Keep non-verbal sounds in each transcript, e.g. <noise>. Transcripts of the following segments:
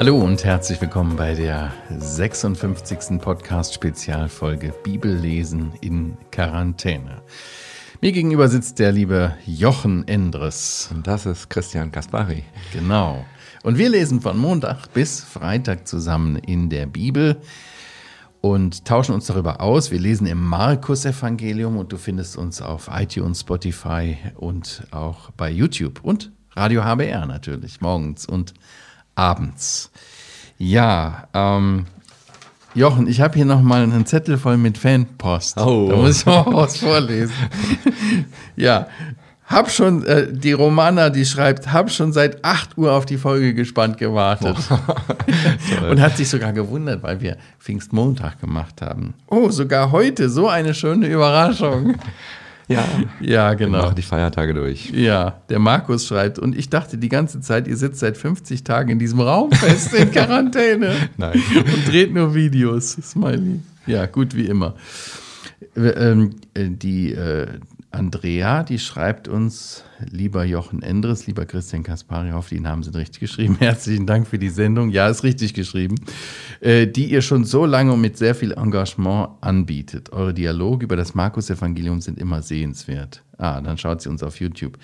Hallo und herzlich willkommen bei der 56. Podcast-Spezialfolge Bibellesen in Quarantäne. Mir gegenüber sitzt der liebe Jochen Endres. Und das ist Christian Kaspari. Genau. Und wir lesen von Montag bis Freitag zusammen in der Bibel und tauschen uns darüber aus. Wir lesen im Markus-Evangelium und du findest uns auf iTunes, Spotify und auch bei YouTube und Radio HBR natürlich, morgens und abends. Ja, ähm, Jochen, ich habe hier noch mal einen Zettel voll mit Fanpost. Oh. Da muss ich mal was vorlesen. <laughs> ja, hab schon, äh, die Romana, die schreibt, hab schon seit 8 Uhr auf die Folge gespannt gewartet. <laughs> Und hat sich sogar gewundert, weil wir Pfingstmontag gemacht haben. Oh, sogar heute, so eine schöne Überraschung. <laughs> Ja, ja genau. Wir machen die Feiertage durch. Ja, der Markus schreibt, und ich dachte die ganze Zeit, ihr sitzt seit 50 Tagen in diesem Raum fest in <laughs> Quarantäne. Nein. Und dreht nur Videos. Smiley. Ja, gut wie immer. Ähm, äh, die äh, Andrea, die schreibt uns, lieber Jochen Endres, lieber Christian Kaspari, hoffe, die Namen sind richtig geschrieben. <laughs> Herzlichen Dank für die Sendung. Ja, ist richtig geschrieben. Äh, die ihr schon so lange und mit sehr viel Engagement anbietet. Eure Dialoge über das Markus-Evangelium sind immer sehenswert. Ah, dann schaut sie uns auf YouTube.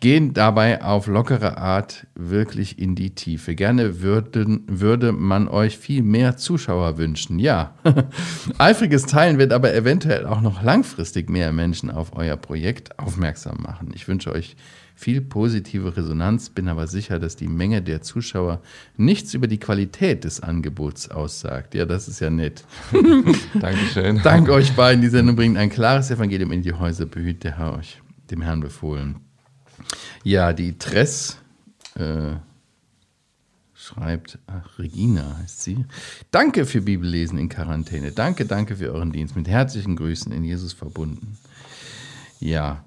Gehen dabei auf lockere Art wirklich in die Tiefe. Gerne würden, würde man euch viel mehr Zuschauer wünschen. Ja, <laughs> eifriges Teilen wird aber eventuell auch noch langfristig mehr Menschen auf euer Projekt aufmerksam machen. Ich wünsche euch viel positive Resonanz, bin aber sicher, dass die Menge der Zuschauer nichts über die Qualität des Angebots aussagt. Ja, das ist ja nett. <laughs> Dankeschön. Dank euch beiden. Die Sendung bringt ein klares Evangelium in die Häuser, behüt der Herr euch, dem Herrn befohlen. Ja, die Tress äh, schreibt, ach, Regina heißt sie. Danke für Bibellesen in Quarantäne. Danke, danke für euren Dienst. Mit herzlichen Grüßen in Jesus verbunden. Ja,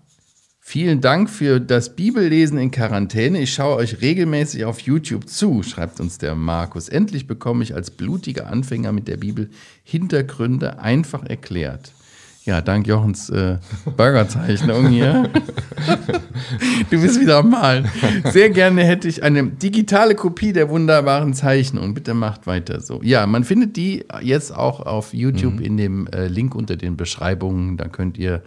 Vielen Dank für das Bibellesen in Quarantäne. Ich schaue euch regelmäßig auf YouTube zu, schreibt uns der Markus. Endlich bekomme ich als blutiger Anfänger mit der Bibel Hintergründe einfach erklärt. Ja, dank Jochens äh, Burgerzeichnung hier. du bist wieder am Malen. Sehr gerne hätte ich eine digitale Kopie der wunderbaren Zeichnung. Bitte macht weiter so. Ja, man findet die jetzt auch auf YouTube mhm. in dem äh, Link unter den Beschreibungen. Da könnt ihr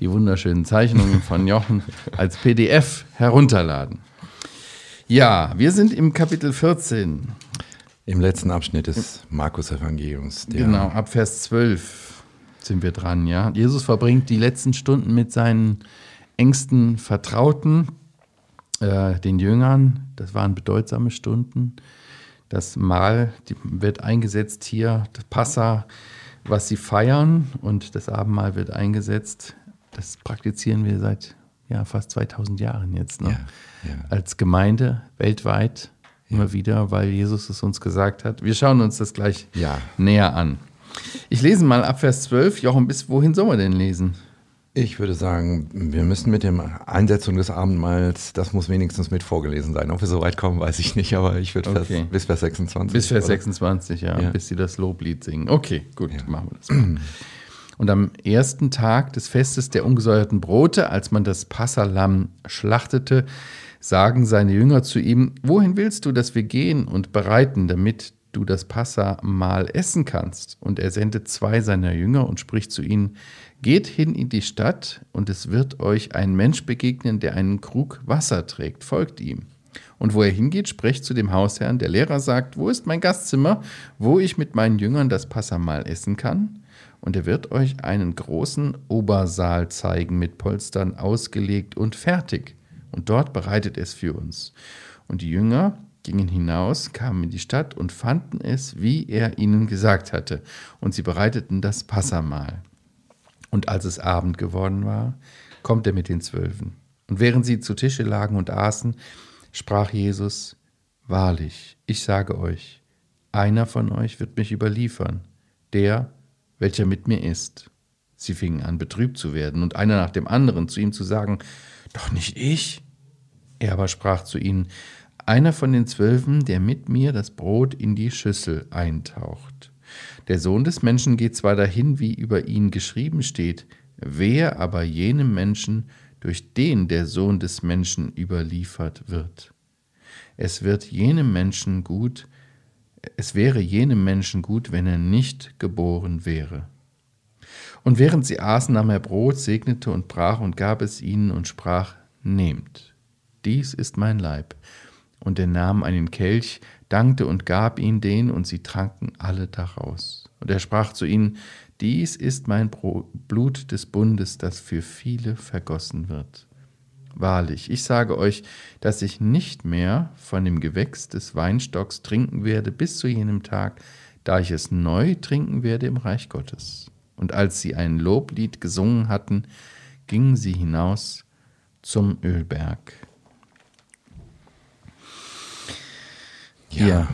die wunderschönen Zeichnungen von Jochen als PDF herunterladen. Ja, wir sind im Kapitel 14. Im letzten Abschnitt des Markus-Evangeliums. Genau, ab Vers 12 sind wir dran, ja. Jesus verbringt die letzten Stunden mit seinen engsten Vertrauten, äh, den Jüngern. Das waren bedeutsame Stunden. Das Mahl wird eingesetzt hier, das Passa, was sie feiern, und das Abendmahl wird eingesetzt das praktizieren wir seit ja, fast 2000 Jahren jetzt. Ne? Ja, ja. Als Gemeinde weltweit immer wieder, weil Jesus es uns gesagt hat. Wir schauen uns das gleich näher an. Ich lese mal ab Vers 12. Jochen, bis wohin soll man denn lesen? Ich würde sagen, wir müssen mit der Einsetzung des Abendmahls, das muss wenigstens mit vorgelesen sein. Ob wir so weit kommen, weiß ich nicht, aber ich würde okay. bis Vers 26. Bis Vers 26, ja, ja, bis sie das Loblied singen. Okay, gut, machen wir das mal. <clears throat> Und am ersten Tag des Festes der ungesäuerten Brote, als man das Passalam schlachtete, sagen seine Jünger zu ihm, wohin willst du, dass wir gehen und bereiten, damit du das Passamal essen kannst? Und er sendet zwei seiner Jünger und spricht zu ihnen, geht hin in die Stadt, und es wird euch ein Mensch begegnen, der einen Krug Wasser trägt, folgt ihm. Und wo er hingeht, spricht zu dem Hausherrn, der Lehrer sagt, wo ist mein Gastzimmer, wo ich mit meinen Jüngern das Passamal essen kann? Und er wird euch einen großen Obersaal zeigen, mit Polstern ausgelegt und fertig. Und dort bereitet es für uns. Und die Jünger gingen hinaus, kamen in die Stadt und fanden es, wie er ihnen gesagt hatte. Und sie bereiteten das Passamahl. Und als es Abend geworden war, kommt er mit den Zwölfen. Und während sie zu Tische lagen und aßen, sprach Jesus, Wahrlich, ich sage euch, einer von euch wird mich überliefern, der, welcher mit mir ist. Sie fingen an, betrübt zu werden, und einer nach dem anderen zu ihm zu sagen, Doch nicht ich. Er aber sprach zu ihnen, Einer von den Zwölfen, der mit mir das Brot in die Schüssel eintaucht. Der Sohn des Menschen geht zwar dahin, wie über ihn geschrieben steht, wer aber jenem Menschen durch den der Sohn des Menschen überliefert wird. Es wird jenem Menschen gut, es wäre jenem Menschen gut, wenn er nicht geboren wäre. Und während sie aßen, nahm er Brot, segnete und brach und gab es ihnen und sprach, Nehmt, dies ist mein Leib. Und er nahm einen Kelch, dankte und gab ihn den, und sie tranken alle daraus. Und er sprach zu ihnen, Dies ist mein Blut des Bundes, das für viele vergossen wird. Wahrlich, ich sage euch, dass ich nicht mehr von dem Gewächs des Weinstocks trinken werde bis zu jenem Tag, da ich es neu trinken werde im Reich Gottes. Und als sie ein Loblied gesungen hatten, gingen sie hinaus zum Ölberg. Ja. ja.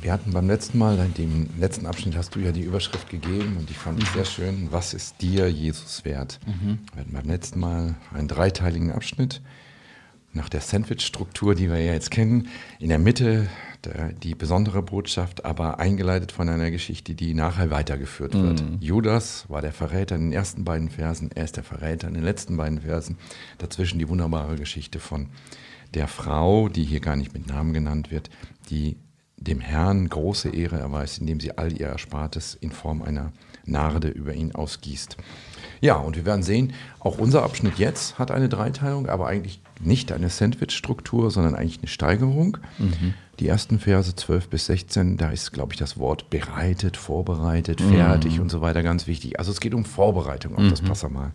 Wir hatten beim letzten Mal, in dem letzten Abschnitt hast du ja die Überschrift gegeben und ich fand es sehr schön, was ist dir Jesus wert? Mhm. Wir hatten beim letzten Mal einen dreiteiligen Abschnitt nach der Sandwich-Struktur, die wir ja jetzt kennen. In der Mitte der, die besondere Botschaft, aber eingeleitet von einer Geschichte, die nachher weitergeführt mhm. wird. Judas war der Verräter in den ersten beiden Versen, er ist der Verräter in den letzten beiden Versen. Dazwischen die wunderbare Geschichte von der Frau, die hier gar nicht mit Namen genannt wird, die dem Herrn große Ehre erweist, indem sie all ihr Erspartes in Form einer Narde über ihn ausgießt. Ja, und wir werden sehen, auch unser Abschnitt jetzt hat eine Dreiteilung, aber eigentlich nicht eine Sandwich-Struktur, sondern eigentlich eine Steigerung. Mhm. Die ersten Verse 12 bis 16, da ist, glaube ich, das Wort bereitet, vorbereitet, fertig mhm. und so weiter ganz wichtig. Also es geht um Vorbereitung auf mhm. das Passamal.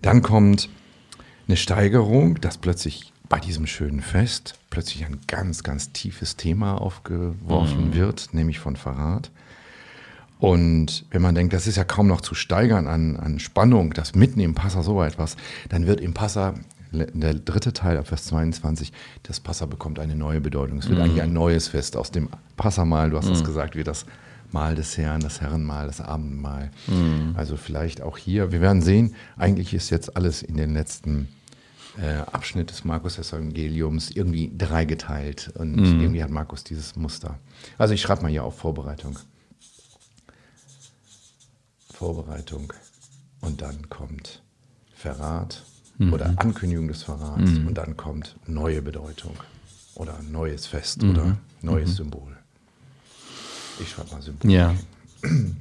Dann kommt eine Steigerung, dass plötzlich bei diesem schönen Fest plötzlich ein ganz, ganz tiefes Thema aufgeworfen mhm. wird, nämlich von Verrat. Und wenn man denkt, das ist ja kaum noch zu steigern an, an Spannung, das mitten im Passa so etwas, dann wird im Passa, der dritte Teil ab Vers 22, das Passa bekommt eine neue Bedeutung. Es wird mhm. eigentlich ein neues Fest aus dem Passamal, du hast es mhm. gesagt, wie das Mahl des Herrn, das Herrenmahl, das Abendmahl. Mhm. Also vielleicht auch hier, wir werden sehen, eigentlich ist jetzt alles in den letzten äh, Abschnitt des Markus-Evangeliums irgendwie dreigeteilt. Und mhm. irgendwie hat Markus dieses Muster. Also ich schreibe mal hier auf Vorbereitung. Vorbereitung. Und dann kommt Verrat mhm. oder Ankündigung des Verrats. Mhm. Und dann kommt neue Bedeutung oder neues Fest mhm. oder neues mhm. Symbol. Ich schreibe mal Symbol. Ja.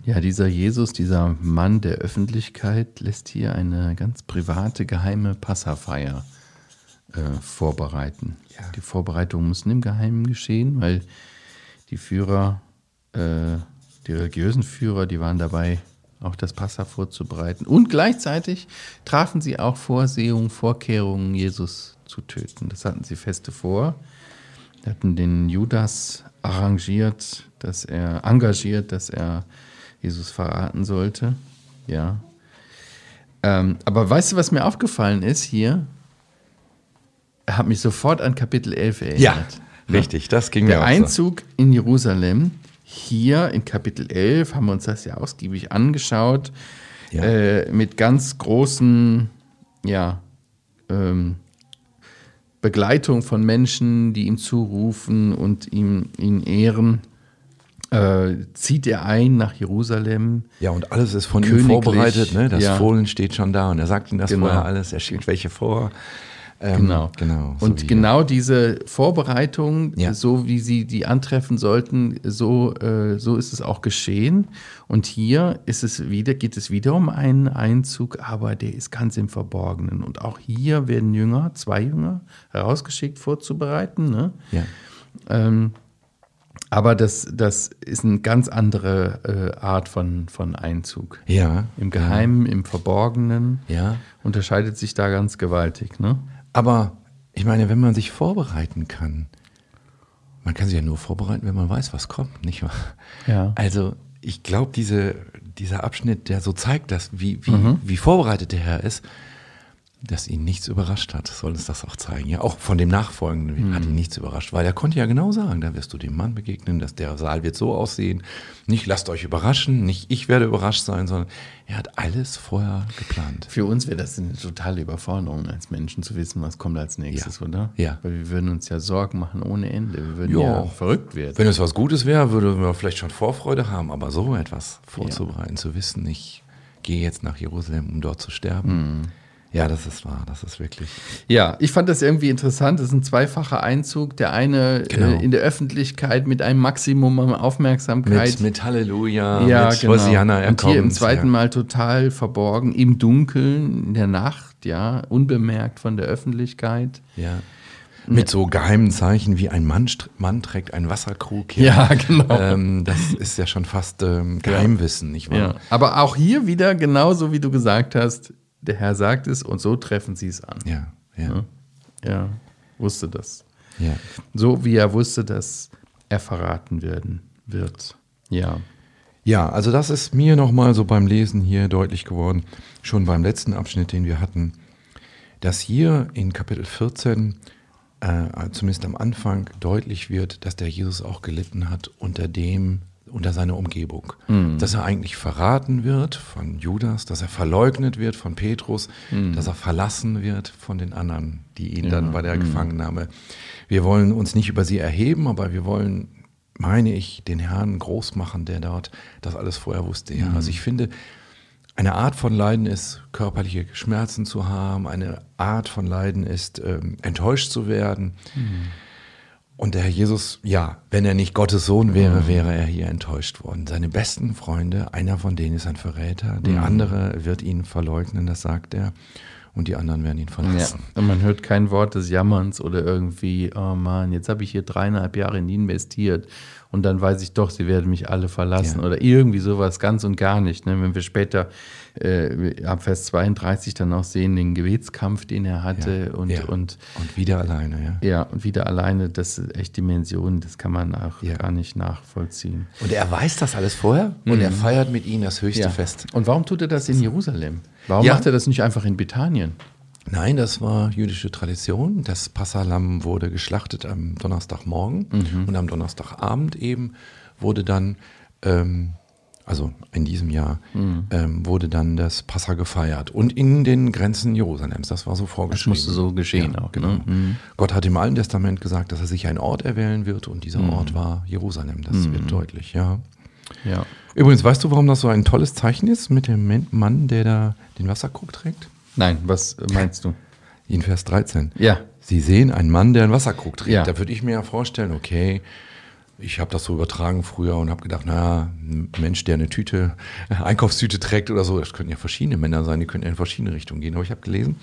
Ja, dieser Jesus, dieser Mann der Öffentlichkeit, lässt hier eine ganz private, geheime Passafeier äh, vorbereiten. Ja. Die Vorbereitung müssen im Geheimen geschehen, weil die Führer, äh, die religiösen Führer, die waren dabei, auch das Passa vorzubereiten. Und gleichzeitig trafen sie auch Vorsehungen, Vorkehrungen, Jesus zu töten. Das hatten sie feste vor. Sie hatten den Judas arrangiert, dass er engagiert, dass er Jesus verraten sollte. Ja. Ähm, aber weißt du, was mir aufgefallen ist hier? Er hat mich sofort an Kapitel 11 erinnert. Ja, richtig, das ging Der mir auch Der Einzug so. in Jerusalem, hier in Kapitel 11, haben wir uns das ja ausgiebig angeschaut, ja. äh, mit ganz großen, ja, ähm, Begleitung von Menschen, die ihm zurufen und ihm, ihn ehren. Äh, zieht er ein nach Jerusalem. Ja, und alles ist von ihm vorbereitet. Ne? Das ja. Fohlen steht schon da und er sagt ihm das genau. vorher alles. Er schickt welche vor. Ähm, genau. genau so und genau diese Vorbereitung, ja. so wie sie die antreffen sollten, so, äh, so ist es auch geschehen. Und hier ist es wieder, geht es wieder um einen Einzug, aber der ist ganz im Verborgenen. Und auch hier werden Jünger, zwei Jünger, herausgeschickt, vorzubereiten. Ne? Ja. Ähm, aber das, das ist eine ganz andere äh, Art von, von Einzug. Ja. Im Geheimen, ja. im Verborgenen. Ja. Unterscheidet sich da ganz gewaltig, ne? Aber ich meine, wenn man sich vorbereiten kann, man kann sich ja nur vorbereiten, wenn man weiß, was kommt, nicht wahr? Ja. Also ich glaube, diese, dieser Abschnitt, der so zeigt, dass, wie, wie, mhm. wie vorbereitet der Herr ist, dass ihn nichts überrascht hat, soll uns das auch zeigen. Ja, auch von dem Nachfolgenden mhm. hat ihn nichts überrascht, weil er konnte ja genau sagen, da wirst du dem Mann begegnen, dass der Saal wird so aussehen. Nicht lasst euch überraschen, nicht ich werde überrascht sein, sondern er hat alles vorher geplant. Für uns wäre das eine totale Überforderung als Menschen zu wissen, was kommt als nächstes, ja. oder? Ja. Weil wir würden uns ja Sorgen machen ohne Ende. Wir würden ja, ja verrückt werden. Wenn es was Gutes wäre, würden wir vielleicht schon Vorfreude haben, aber so etwas vorzubereiten, ja. zu wissen, ich gehe jetzt nach Jerusalem, um dort zu sterben. Mhm Ja, das ist wahr, das ist wirklich. Ja, ich fand das irgendwie interessant. Das ist ein zweifacher Einzug. Der eine genau. äh, in der Öffentlichkeit mit einem Maximum an Aufmerksamkeit. Mit, mit Halleluja, ja, mit genau. Hosianna, er Und hier im zweiten ja. Mal total verborgen, im Dunkeln, in der Nacht, ja, unbemerkt von der Öffentlichkeit. Ja. Mit so geheimen Zeichen wie ein Mann, Mann trägt einen Wasserkrug. Ja, ja <laughs> genau. Ähm, das ist ja schon fast ähm, Geheimwissen, nicht wahr? Ja. Aber auch hier wieder genauso, wie du gesagt hast, der Herr sagt es und so treffen sie es an. Ja, ja. Ja, wusste das. Ja. So wie er wusste, dass er verraten werden wird. Ja. Ja, also das ist mir nochmal so beim Lesen hier deutlich geworden, schon beim letzten Abschnitt, den wir hatten, dass hier in Kapitel 14 äh, zumindest am Anfang deutlich wird, dass der Jesus auch gelitten hat unter dem, unter seiner Umgebung. Mhm. Dass er eigentlich verraten wird von Judas, dass er verleugnet wird von Petrus, mhm. dass er verlassen wird von den anderen, die ihn ja. dann bei der mhm. Gefangennahme. Wir wollen uns nicht über sie erheben, aber wir wollen, meine ich, den Herrn groß machen, der dort das alles vorher wusste. Ja, also ich finde, eine Art von Leiden ist, körperliche Schmerzen zu haben. Eine Art von Leiden ist, ähm, enttäuscht zu werden. Mhm. Und der Herr Jesus, ja, wenn er nicht Gottes Sohn wäre, mhm. wäre er hier enttäuscht worden. Seine besten Freunde, einer von denen ist ein Verräter, der mhm. andere wird ihn verleugnen, das sagt er. Und die anderen werden ihn verlassen. Ja. Und man hört kein Wort des Jammerns oder irgendwie, oh Mann, jetzt habe ich hier dreieinhalb Jahre in ihn investiert und dann weiß ich doch, sie werden mich alle verlassen ja. oder irgendwie sowas ganz und gar nicht. Ne? Wenn wir später äh, ab Vers 32 dann auch sehen, den Gebetskampf, den er hatte ja. Und, ja. und, und wieder alleine, ja. Ja, und wieder alleine, das ist echt Dimensionen, das kann man auch gar nicht nachvollziehen. Und er weiß das alles vorher mhm. und er feiert mit ihnen das höchste Fest. Und warum tut er das in Jerusalem? Warum macht er das nicht einfach in Bethanien? Nein, das war jüdische Tradition. Das Passalam wurde geschlachtet am Donnerstagmorgen mhm. und am Donnerstagabend eben wurde dann, ähm, also in diesem Jahr, mhm. ähm, wurde dann das Passa gefeiert und in den Grenzen Jerusalems. Das war so vorgeschrieben. Das musste so geschehen ja, auch. Genau. Ne? Mhm. Gott hat im Alten Testament gesagt, dass er sich einen Ort erwählen wird und dieser mhm. Ort war Jerusalem. Das mhm. wird deutlich, ja. Ja. Übrigens, weißt du, warum das so ein tolles Zeichen ist mit dem Mann, der da den Wasserkrug trägt? Nein, was meinst du? In Vers 13. Ja. Sie sehen einen Mann, der einen Wasserkrug trägt. Ja. Da würde ich mir ja vorstellen, okay, ich habe das so übertragen früher und habe gedacht, naja, ein Mensch, der eine Tüte, eine <laughs> Einkaufstüte trägt oder so, das könnten ja verschiedene Männer sein, die könnten ja in verschiedene Richtungen gehen. Aber ich habe gelesen,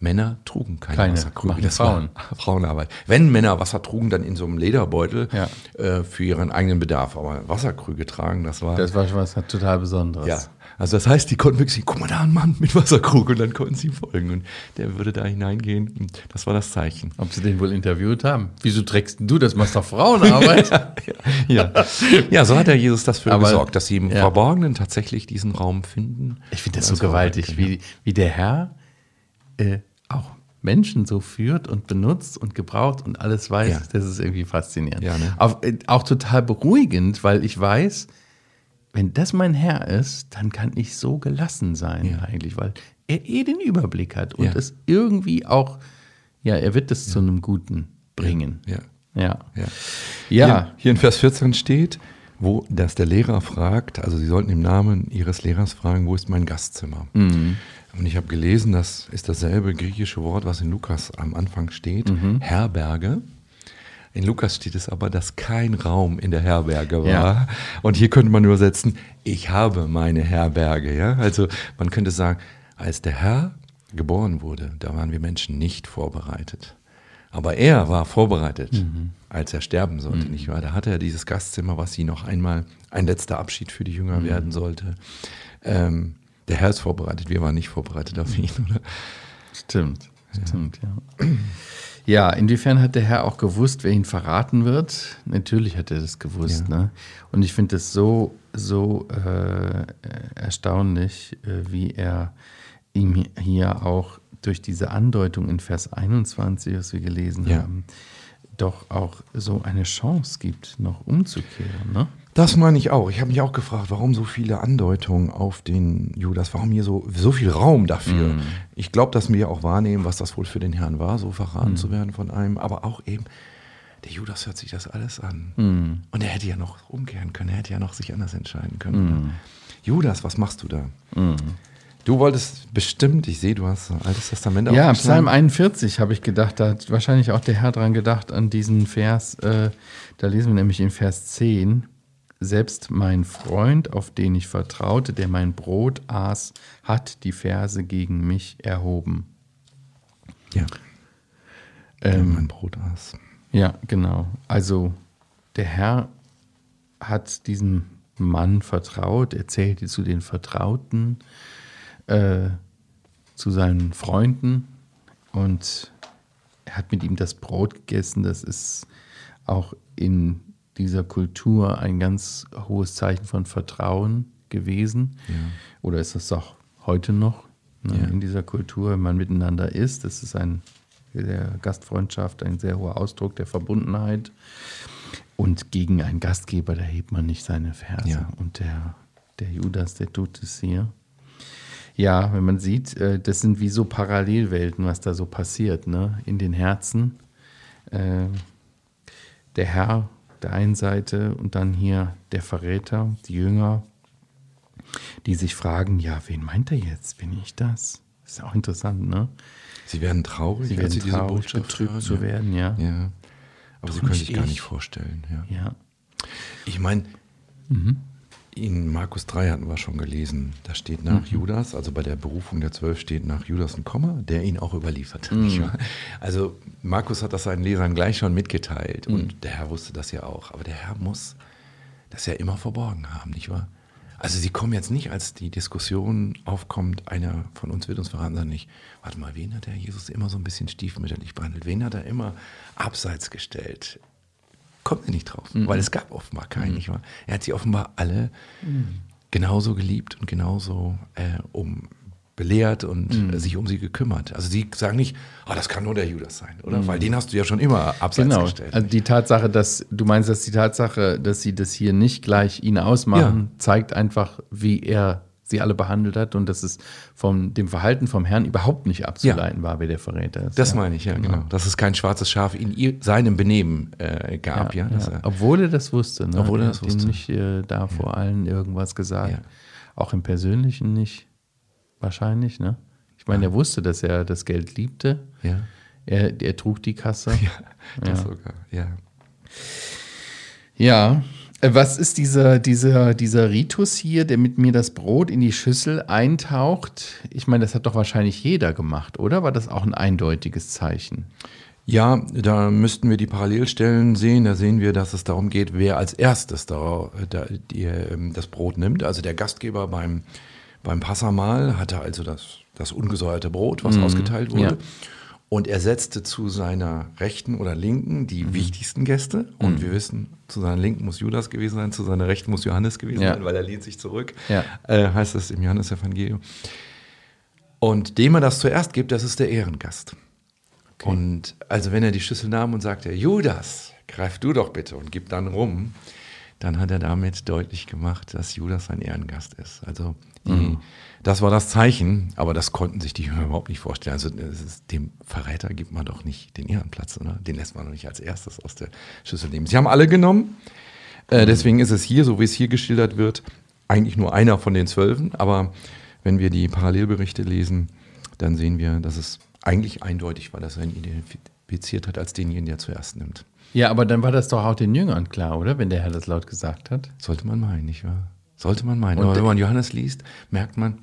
Männer trugen keine, keine Wasserkrüge. Das Frauen. war Frauenarbeit. Wenn Männer Wasser trugen, dann in so einem Lederbeutel ja. äh, für ihren eigenen Bedarf. Aber Wasserkrüge tragen, das war. Das war was total Besonderes. Ja, also das heißt, die konnten wirklich guck mal da, ein Mann mit Wasserkrug und dann konnten sie ihm folgen und der würde da hineingehen und das war das Zeichen. Ob sie den wohl interviewt haben? Wieso trägst du das? Machst doch Frauenarbeit. <laughs> ja, ja, ja. so hat der Jesus das für Aber, gesorgt, dass sie im ja. Verborgenen tatsächlich diesen Raum finden. Ich finde das so gewaltig, wie, wie der Herr äh, auch Menschen so führt und benutzt und gebraucht und alles weiß. Ja. Das ist irgendwie faszinierend. Ja, ne? auch, äh, auch total beruhigend, weil ich weiß, wenn das mein Herr ist, dann kann ich so gelassen sein ja. eigentlich, weil er eh den Überblick hat und ja. es irgendwie auch, ja, er wird es ja. zu einem Guten bringen. Ja. Ja. ja. Hier, in Vers 14 steht, wo dass der Lehrer fragt, also sie sollten im Namen ihres Lehrers fragen, wo ist mein Gastzimmer? Mhm. Und ich habe gelesen, das ist dasselbe griechische Wort, was in Lukas am Anfang steht, mhm. Herberge. In Lukas steht es aber, dass kein Raum in der Herberge war. Ja. Und hier könnte man übersetzen, ich habe meine Herberge. Ja? Also man könnte sagen, als der Herr geboren wurde, da waren wir Menschen nicht vorbereitet. Aber er war vorbereitet, mhm. als er sterben sollte, mhm. nicht wahr? Da hatte er dieses Gastzimmer, was sie noch einmal ein letzter Abschied für die Jünger mhm. werden sollte. Ähm, der Herr ist vorbereitet, wir waren nicht vorbereitet auf ihn, oder? Stimmt, stimmt, ja. Ja. Inwiefern hat der Herr auch gewusst, wer ihn verraten wird? Natürlich hat er das gewusst. Ja. Ne? Und ich finde es so, so äh, erstaunlich, äh, wie er ihm hier auch durch diese Andeutung in Vers 21, was wir gelesen ja. haben, doch auch so eine Chance gibt, noch umzukehren. Ne? Das meine ich auch. Ich habe mich auch gefragt, warum so viele Andeutungen auf den Judas, warum hier so, so viel Raum dafür. Mm. Ich glaube, dass wir auch wahrnehmen, was das wohl für den Herrn war, so verraten mm. zu werden von einem, aber auch eben, der Judas hört sich das alles an. Mm. Und er hätte ja noch umkehren können, er hätte ja noch sich anders entscheiden können. Judas, was machst du da? Du wolltest bestimmt, ich sehe, du hast ein altes Testament Ja, Psalm 41 habe ich gedacht, da hat wahrscheinlich auch der Herr dran gedacht, an diesen Vers. Äh, da lesen wir nämlich in Vers 10. Selbst mein Freund, auf den ich vertraute, der mein Brot aß, hat die Verse gegen mich erhoben. Ja. Ähm, mein Brot aß. Ja, genau. Also der Herr hat diesem Mann vertraut, er zählte zu den Vertrauten, äh, zu seinen Freunden und er hat mit ihm das Brot gegessen. Das ist auch in dieser Kultur ein ganz hohes Zeichen von Vertrauen gewesen. Ja. Oder ist das auch heute noch ne, ja. in dieser Kultur, wenn man miteinander ist? Das ist ein der Gastfreundschaft ein sehr hoher Ausdruck der Verbundenheit. Und gegen einen Gastgeber, da hebt man nicht seine Verse. Ja. Und der, der Judas, der tut es hier. Ja, wenn man sieht, äh, das sind wie so Parallelwelten, was da so passiert, ne? In den Herzen. Äh, der Herr der einen Seite und dann hier der Verräter, die Jünger, die sich fragen, ja, wen meint er jetzt? Bin ich das? Ist ja auch interessant, ne? Sie werden traurig, sie werden sie diese Botschaft betrübt hören, zu werden, ja. ja. Aber Doch sie können sich ich. gar nicht vorstellen, ja. ja. Ich meine, mhm. In Markus 3 hatten wir schon gelesen, da steht nach mhm. Judas, also bei der Berufung der Zwölf steht nach Judas ein Komma, der ihn auch überliefert. Mhm. Also Markus hat das seinen Lesern gleich schon mitgeteilt mhm. und der Herr wusste das ja auch. Aber der Herr muss das ja immer verborgen haben, nicht wahr? Also sie kommen jetzt nicht, als die Diskussion aufkommt, einer von uns wird uns verraten, sondern nicht, warte mal, wen hat der Jesus immer so ein bisschen stiefmütterlich behandelt? Wen hat er immer abseits gestellt? Kommt er nicht drauf, mhm. weil es gab offenbar keinen, mhm. nicht wahr? Er hat sie offenbar alle mhm. genauso geliebt und genauso äh, um belehrt und mhm. sich um sie gekümmert. Also sie sagen nicht, oh, das kann nur der Judas sein, oder? Mhm. Weil den hast du ja schon immer abseits genau. gestellt. Also die Tatsache, dass du meinst, dass die Tatsache, dass sie das hier nicht gleich ihn ausmachen, ja. zeigt einfach, wie er sie alle behandelt hat und dass es von dem Verhalten vom Herrn überhaupt nicht abzuleiten ja. war, wer der Verräter ist. Das ja. meine ich, ja, genau. genau. Dass es kein schwarzes Schaf in ihr, seinem Benehmen äh, gab, ja. Er, Obwohl er das wusste, ne? Obwohl er das wusste. nicht äh, da vor allen irgendwas gesagt. Auch im Persönlichen nicht. Wahrscheinlich, ne? Ich meine, er wusste, dass er das Geld liebte. Ja. Er, er trug die Kasse. <laughs> Ja, das sogar, ja. Ja, was ist dieser, dieser, dieser Ritus hier, der mit mir das Brot in die Schüssel eintaucht? Ich meine, das hat doch wahrscheinlich jeder gemacht, oder? War das auch ein eindeutiges Zeichen? Ja, da müssten wir die Parallelstellen sehen. Da sehen wir, dass es darum geht, wer als erstes da, da die, ähm, das Brot nimmt. Also der Gastgeber beim beim Passamal hatte also das, das ungesäuerte Brot, was mhm. ausgeteilt wurde. Ja. Und er setzte zu seiner rechten oder linken die mhm. wichtigsten Gäste. Und mhm. wir wissen, zu seiner linken muss Judas gewesen sein, zu seiner rechten muss Johannes gewesen ja. sein, weil er lehnt sich zurück, ja. äh, heißt es im Johannesevangelium. Und dem er das zuerst gibt, das ist der Ehrengast. Okay. Und also wenn er die Schüssel nahm und sagte, Judas, greif du doch bitte und gib dann rum, dann hat er damit deutlich gemacht, dass Judas ein Ehrengast ist. Also die, mhm. das war das Zeichen, aber das konnten sich die Jünger überhaupt nicht vorstellen. Also ist, dem Verräter gibt man doch nicht den Ehrenplatz, oder? Den lässt man doch nicht als erstes aus der Schüssel nehmen. Sie haben alle genommen. Äh, mhm. deswegen ist es hier, so wie es hier geschildert wird, eigentlich nur einer von den Zwölfen. Aber wenn wir die Parallelberichte lesen, dann sehen wir, dass es eigentlich eindeutig war, dass er ihn identifiziert hat als denjenigen, der zuerst nimmt. Ja, aber dann war das doch auch den Jüngern klar, oder? Wenn der Herr das laut gesagt hat. Sollte man meinen, nicht wahr? Sollte man meinen. Und aber wenn man Johannes liest, merkt man,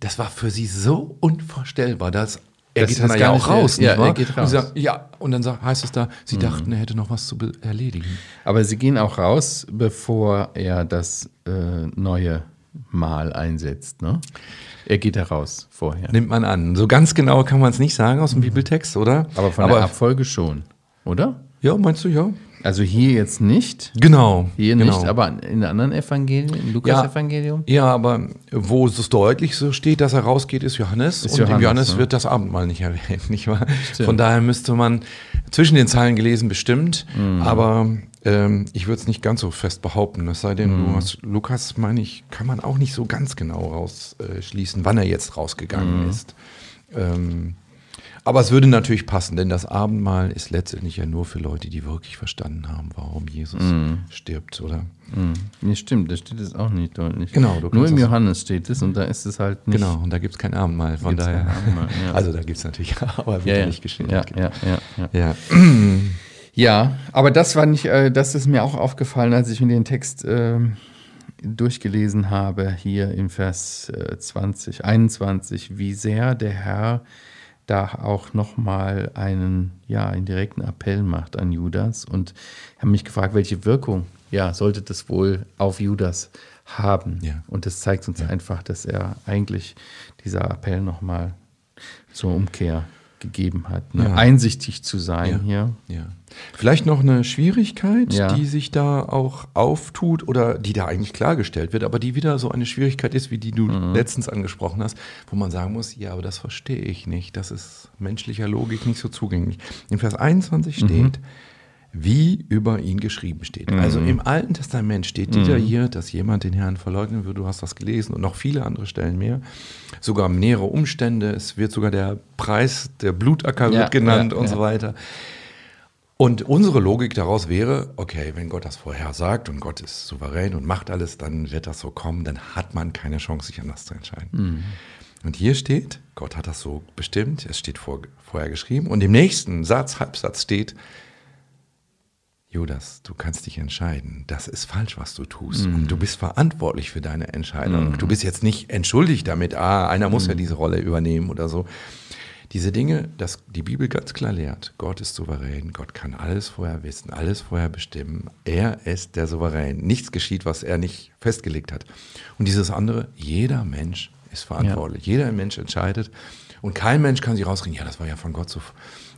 das war für sie so unvorstellbar, dass er das geht dann ja auch raus, ja, er geht raus. Und sagt, ja, und dann heißt es da, sie mhm. dachten, er hätte noch was zu erledigen. Aber sie gehen auch raus, bevor er das äh, neue Mal einsetzt, ne? Er geht heraus vorher. Nimmt man an. So ganz genau kann man es nicht sagen aus dem mhm. Bibeltext, oder? Aber von Aber der Abfolge schon, oder? Ja, meinst du, ja? Also hier jetzt nicht. Genau. Hier genau. nicht, aber in anderen Evangelien, im Lukas-Evangelium? Ja, ja, aber wo es deutlich so steht, dass er rausgeht, ist Johannes. Ist und Johannes, im Johannes ne? wird das Abendmahl nicht erwähnt, <laughs> nicht wahr? Stimmt. Von daher müsste man zwischen den Zeilen gelesen bestimmt, mhm. aber ähm, ich würde es nicht ganz so fest behaupten. Es sei denn, mhm. du hast, Lukas, meine ich, kann man auch nicht so ganz genau rausschließen, wann er jetzt rausgegangen mhm. ist. Ähm, Aber es würde natürlich passen, denn das Abendmahl ist letztendlich ja nur für Leute, die wirklich verstanden haben, warum Jesus mm. stirbt, oder? Mm. Nee, stimmt, da steht es auch nicht deutlich. Genau. nur im Johannes steht es und da ist es halt nicht. Genau, und da gibt es kein Abendmahl, von daher. Abendmahl, ja. Also da gibt es natürlich, <laughs> aber wird ja, ja nicht geschildert. Ja, ja, ja, ja. <clears throat> ja. aber das war nicht, äh, das ist mir auch aufgefallen, als ich mir den Text äh, durchgelesen habe, hier im Vers äh, 20, 21, wie sehr der Herr da auch nochmal einen, ja, einen direkten Appell macht an Judas und habe mich gefragt, welche Wirkung, ja, sollte das wohl auf Judas haben? Ja. Und das zeigt uns ja. einfach, dass er eigentlich dieser Appell nochmal zur Umkehr gegeben hat, ne? ja. einsichtig zu sein hier. Ja. Vielleicht noch eine Schwierigkeit, ja. die sich da auch auftut oder die da eigentlich klargestellt wird, aber die wieder so eine Schwierigkeit ist, wie die du mhm. letztens angesprochen hast, wo man sagen muss, ja, aber das verstehe ich nicht, das ist menschlicher Logik nicht so zugänglich. In Vers 21 mhm. Wie über ihn geschrieben steht. Mhm. Also im Alten Testament steht wieder mhm. hier, dass jemand den Herrn verleugnen würde. Du hast das gelesen und noch viele andere Stellen mehr. Sogar nähere Umstände. Es wird sogar der Preis, der Blutacker ja, wird genannt ja, und ja. so weiter. Und unsere Logik daraus wäre, okay, wenn Gott das vorher sagt und Gott ist souverän und macht alles, dann wird das so kommen, dann hat man keine Chance, sich anders zu entscheiden. Mhm. Und hier steht, Gott hat das so bestimmt, es steht vor, vorher geschrieben. Und im nächsten Satz, Halbsatz steht, Judas, du kannst dich entscheiden. Das ist falsch, was du tust. Mm. Und du bist verantwortlich für deine Entscheidung. Mm. Du bist jetzt nicht entschuldigt damit, ah, einer muss mm. ja diese Rolle übernehmen oder so. Diese Dinge, dass die Bibel ganz klar lehrt, Gott ist souverän, Gott kann alles vorher wissen, alles vorher bestimmen. Er ist der Souverän. Nichts geschieht, was er nicht festgelegt hat. Und dieses andere, jeder Mensch ist verantwortlich. Ja. Jeder Mensch entscheidet. Und kein Mensch kann sich rausreden, ja, das war ja von Gott so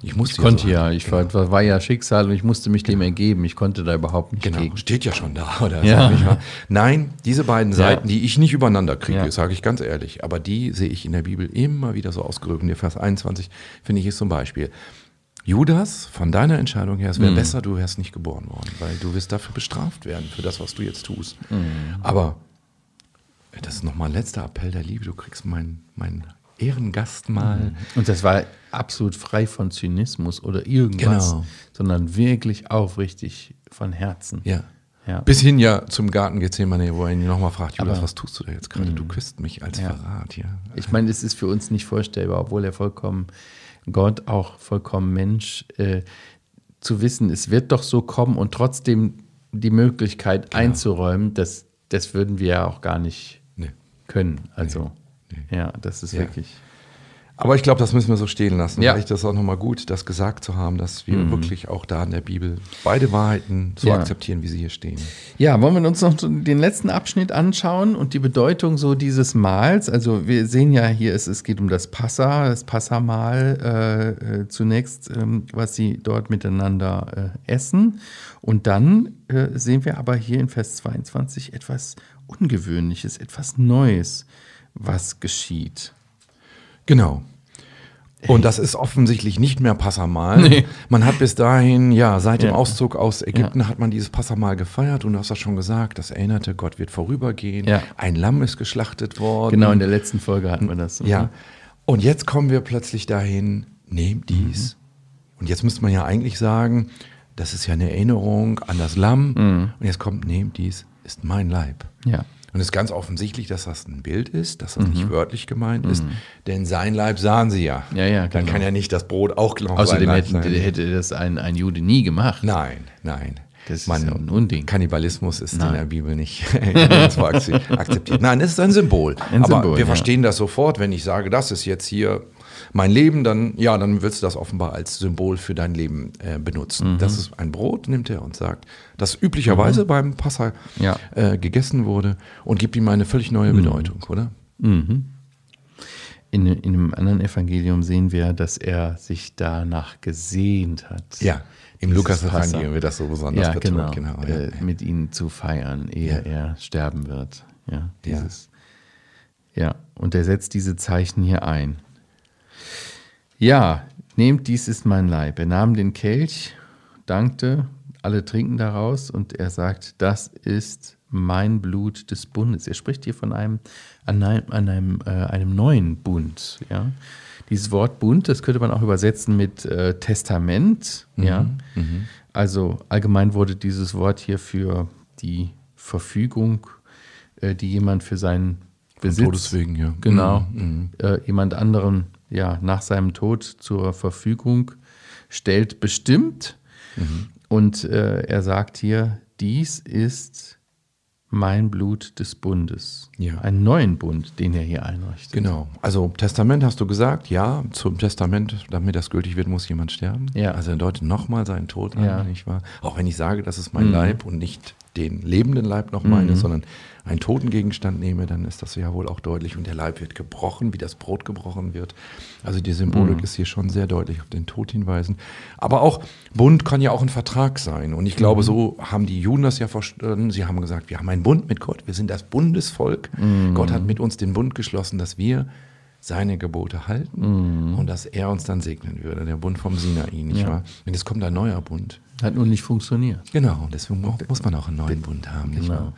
ich, musste ich konnte so ja, ich genau. war, war, ja Schicksal und ich musste mich genau. dem ergeben. Ich konnte da überhaupt nicht genau. gegen. Steht ja schon da, <laughs> oder? Ja. Nein, diese beiden ja. Seiten, die ich nicht übereinander kriege, ja. sage ich ganz ehrlich, aber die sehe ich in der Bibel immer wieder so ausgedrückt. In der Vers 21 finde ich ist zum Beispiel. Judas, von deiner Entscheidung her, es wäre mhm. besser, du wärst nicht geboren worden, weil du wirst dafür bestraft werden, für das, was du jetzt tust. Mhm. Aber das ist nochmal ein letzter Appell der Liebe, du kriegst mein, mein Ehrengast mal. Mhm. Und das war absolut frei von Zynismus oder irgendwas, genau. sondern wirklich aufrichtig von Herzen. Ja. ja. Bis hin ja zum Garten Gethsemane, wo er ihn nochmal fragt, Judas, was tust du da jetzt gerade? Du mhm. küsst mich als ja. Verrat. Ja. Ich meine, es ist für uns nicht vorstellbar, obwohl er vollkommen Gott, auch vollkommen Mensch, äh, zu wissen, es wird doch so kommen und trotzdem die Möglichkeit genau. einzuräumen, das, das würden wir ja auch gar nicht nee. können. Also. Nee. Ja, das ist ja. wirklich. Aber ich glaube, das müssen wir so stehen lassen. Ja. Vielleicht ist es auch nochmal gut, das gesagt zu haben, dass wir mhm. wirklich auch da in der Bibel beide Wahrheiten so ja. akzeptieren, wie sie hier stehen. Ja, wollen wir uns noch den letzten Abschnitt anschauen und die Bedeutung so dieses Mahls. Also wir sehen ja hier, es, es geht um das Passa, das Passamahl äh, äh, zunächst, ähm, was sie dort miteinander äh, essen. Und dann äh, sehen wir aber hier in Vers 22 etwas Ungewöhnliches, etwas Neues was geschieht. Genau. Und das ist offensichtlich nicht mehr Passamal. Nee. Man hat bis dahin, ja, seit dem ja. Auszug aus Ägypten ja. hat man dieses Passamal gefeiert und du hast das schon gesagt, das erinnerte, Gott wird vorübergehen. Ja. Ein Lamm ist geschlachtet worden. Genau, in der letzten Folge hatten wir das. Ja. Mhm. Und jetzt kommen wir plötzlich dahin, nehmt dies. Mhm. Und jetzt müsste man ja eigentlich sagen, das ist ja eine Erinnerung an das Lamm. Mhm. Und jetzt kommt, nehmt dies, ist mein Leib. Ja. Und es ist ganz offensichtlich, dass das ein Bild ist, dass das mhm. nicht wörtlich gemeint mhm. ist. Denn sein Leib sahen sie ja. Ja, ja, Dann genau. kann ja nicht das Brot auch genau Außerdem hätte, sein. hätte das ein, ein Jude nie gemacht. Nein, nein. Das Man, ist ja ein Unding. Kannibalismus ist Nein. <laughs> in der Bibel nicht akzeptiert. Nein, es ist ein Symbol. Ein Aber Symbol, wir ja. verstehen das sofort, wenn ich sage, das ist jetzt hier mein Leben, dann, ja, dann willst du das offenbar als Symbol für dein Leben äh, benutzen. Mhm. Das ist ein Brot, nimmt er und sagt, das üblicherweise mhm. beim Passa ja. äh, gegessen wurde und gibt ihm eine völlig neue mhm. Bedeutung, oder? Mhm. In, in einem anderen Evangelium sehen wir, dass er sich danach gesehnt hat. Ja. Im Lukas-Evangelium wird das so besonders ja, betont, genau, genau ja. äh, mit ihnen zu feiern, ehe ja. er sterben wird. Ja, dieses. Ja. ja, und er setzt diese Zeichen hier ein. Ja, nehmt dies ist mein Leib. Er nahm den Kelch, dankte, alle trinken daraus und er sagt, das ist mein Blut des Bundes. Er spricht hier von einem, an einem, an einem, äh, einem neuen Bund. Ja? Dieses Wort Bund, das könnte man auch übersetzen mit äh, Testament. Mhm. Ja. Mhm. Also allgemein wurde dieses Wort hier für die Verfügung, äh, die jemand für seinen Besitz, Todeswegen, ja. genau, mhm. mhm. äh, jemand anderen ja nach seinem Tod zur Verfügung stellt, bestimmt. Mhm. Und äh, er sagt hier, dies ist mein Blut des Bundes. Ja. Einen neuen Bund, den er hier einrichtet. Genau. Also Testament hast du gesagt, ja, zum Testament, damit das gültig wird, muss jemand sterben. Ja. Also er deutet nochmal seinen Tod an, ja. nicht wahr? Auch wenn ich sage, das ist mein mhm. Leib und nicht den lebenden Leib noch meine, mhm. sondern einen toten Gegenstand nehme, dann ist das ja wohl auch deutlich. Und der Leib wird gebrochen, wie das Brot gebrochen wird. Also die Symbolik mhm. ist hier schon sehr deutlich auf den Tod hinweisen. Aber auch Bund kann ja auch ein Vertrag sein. Und ich glaube, mhm. so haben die Juden das ja verstanden. Sie haben gesagt, wir haben einen Bund mit Gott, wir sind das Bundesvolk. Mhm. Gott hat mit uns den Bund geschlossen, dass wir seine Gebote halten mhm. und dass er uns dann segnen würde, der Bund vom Sinai, nicht ja. wahr? Und jetzt kommt ein neuer Bund. Hat nun nicht funktioniert. Genau, deswegen muss man auch einen neuen Bund haben, nicht genau. wahr?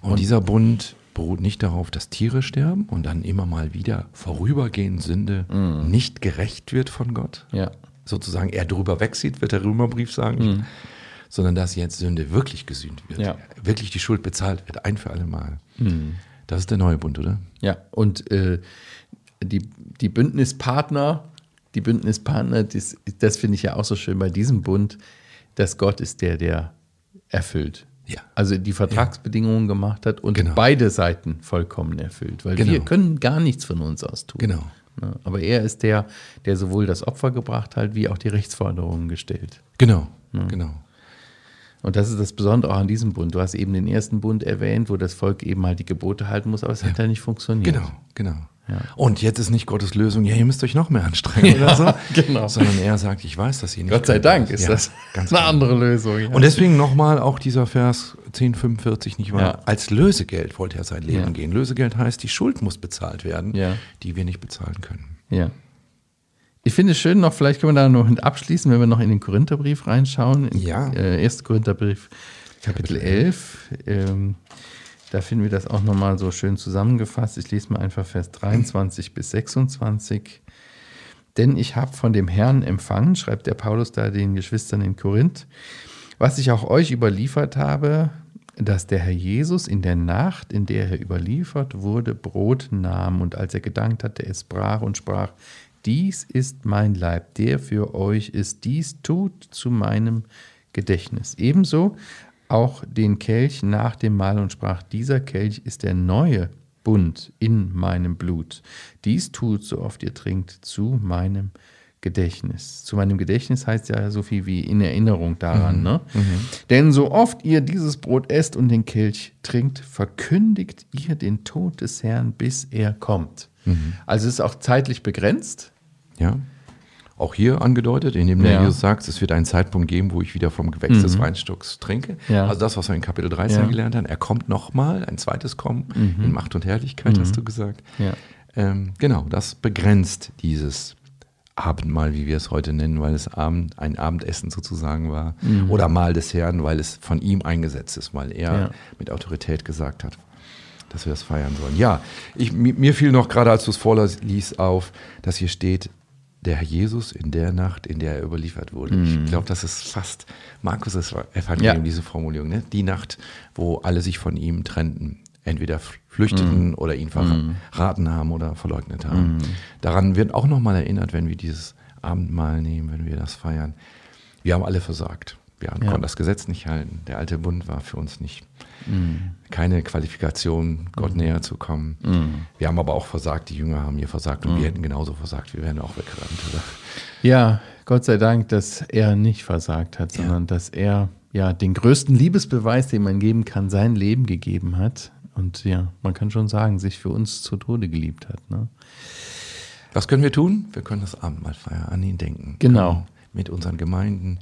Und, und dieser Bund beruht nicht darauf, dass Tiere sterben und dann immer mal wieder vorübergehend Sünde mm. nicht gerecht wird von Gott. Ja. Sozusagen er drüber wegsieht, wird der Römerbrief sagen. Mm. Sondern dass jetzt Sünde wirklich gesühnt wird. Ja. Wirklich die Schuld bezahlt wird, ein für alle Mal. Mm. Das ist der neue Bund, oder? Ja, und äh, die, die Bündnispartner, die Bündnispartner, das, das finde ich ja auch so schön bei diesem Bund, dass Gott ist der, der erfüllt. Ja. Also die Vertragsbedingungen ja. gemacht hat und genau. beide Seiten vollkommen erfüllt. Weil genau. wir können gar nichts von uns aus tun. Genau. Ne? Aber er ist der, der sowohl das Opfer gebracht hat, wie auch die Rechtsforderungen gestellt. Genau, ja. Ne? genau. Und das ist das Besondere auch an diesem Bund. Du hast eben den ersten Bund erwähnt, wo das Volk eben halt die Gebote halten muss, aber es ja. hat ja nicht funktioniert. Genau, genau. Ja. Und jetzt ist nicht Gottes Lösung, ja, ihr müsst euch noch mehr anstrengen oder so. <laughs> genau. Sondern er sagt, ich weiß, dass ihr nicht. Gott sei Dank ist ja, das ganz <laughs> eine andere Lösung. Ja. Und deswegen nochmal auch dieser Vers 1045, nicht wahr? Als Lösegeld wollte er sein Leben gehen. Lösegeld heißt, die Schuld muss bezahlt werden, die wir nicht bezahlen können. Ja. Ich finde es schön noch, vielleicht können wir da noch abschließen, wenn wir noch in den Korintherbrief reinschauen. In, ja. Äh, 1. Korintherbrief, Kapitel 11. Ähm, da finden wir das auch nochmal so schön zusammengefasst. Ich lese mal einfach Vers 23 <laughs> bis 26. Denn ich habe von dem Herrn empfangen, schreibt der Paulus da den Geschwistern in Korinth, was ich auch euch überliefert habe, dass der Herr Jesus in der Nacht, in der er überliefert wurde, Brot nahm und als er gedankt hatte, es sprach und sprach, dies ist mein Leib, der für euch ist, dies tut zu meinem Gedächtnis. Ebenso auch den Kelch nach dem Mahl und sprach, dieser Kelch ist der neue Bund in meinem Blut. Dies tut, so oft ihr trinkt, zu meinem Gedächtnis. Zu meinem Gedächtnis heißt ja so viel wie in Erinnerung daran. Mhm. Ne? Mhm. Denn so oft ihr dieses Brot esst und den Kelch trinkt, verkündigt ihr den Tod des Herrn, bis er kommt. Mhm. Also es ist auch zeitlich begrenzt. Ja auch hier angedeutet, indem der ja. Jesus sagt, es wird einen Zeitpunkt geben, wo ich wieder vom Gewächs mhm. des Weinstocks trinke. Ja. Also das, was wir in Kapitel 13 ja. gelernt haben, er kommt nochmal, ein zweites Kommen mhm. in Macht und Herrlichkeit, mhm. hast du gesagt. Ähm, genau, das begrenzt dieses Abendmahl, wie wir es heute nennen, weil es Abend, ein Abendessen sozusagen war. Mhm. Oder Mahl des Herrn, weil es von ihm eingesetzt ist, weil er mit Autorität gesagt hat, dass wir das feiern sollen. Ja, ich, mir fiel noch gerade, als du es vorliest, auf, dass hier steht, der Herr Jesus in der Nacht, in der er überliefert wurde. Mm. Ich mhm. glaube, das ist fast Markus' Evangelium, ja. diese Formulierung. Ne? Die Nacht, wo alle sich von ihm trennten, entweder flüchteten mm. oder ihn verraten mm. haben oder verleugnet haben. Mhm. Daran wird auch nochmal erinnert, wenn wir dieses Abendmahl nehmen, wenn wir das feiern. Wir haben alle versagt. Wir ja. konnten das Gesetz nicht halten. Der alte Bund war für uns nicht mhm. keine Qualifikation, Gott mhm. näher zu kommen. Mhm. Wir haben aber auch versagt, die Jünger haben hier versagt und wir hätten genauso versagt, wir wären auch weggerannt, oder? Ja, Gott sei Dank, dass er nicht versagt hat, sondern ja. dass er ja den größten Liebesbeweis, den man geben kann, sein Leben gegeben hat. Und ja, man kann schon sagen, sich für uns zu Tode geliebt hat. Ne? Was können wir tun? Wir können das Abendmahl feiern, an ihn denken. Genau. Mit unseren Gemeinden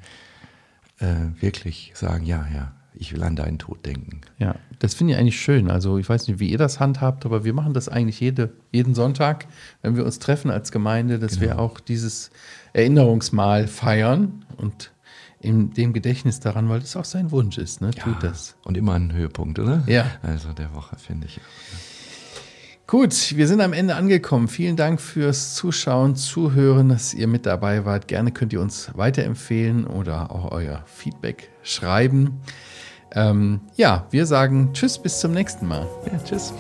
äh, wirklich sagen, ja, Herr, ich will an deinen Tod denken. Ja, das finde ich eigentlich schön. Also ich weiß nicht, wie ihr das handhabt, aber wir machen das eigentlich jede, jeden Sonntag, wenn wir uns treffen als Gemeinde, dass genau. wir auch dieses Erinnerungsmal feiern und in dem Gedächtnis daran, weil das auch sein Wunsch ist, ne? Tut ja, das. Und immer ein Höhepunkt, oder? Ja. Also der Woche, finde ich. Gut, wir sind am Ende angekommen. Vielen Dank fürs Zuschauen, Zuhören, dass ihr mit dabei wart. Gerne könnt ihr uns weiterempfehlen oder auch euer Feedback schreiben. Ähm, ja, wir sagen Tschüss, bis zum nächsten Mal. Ja, tschüss.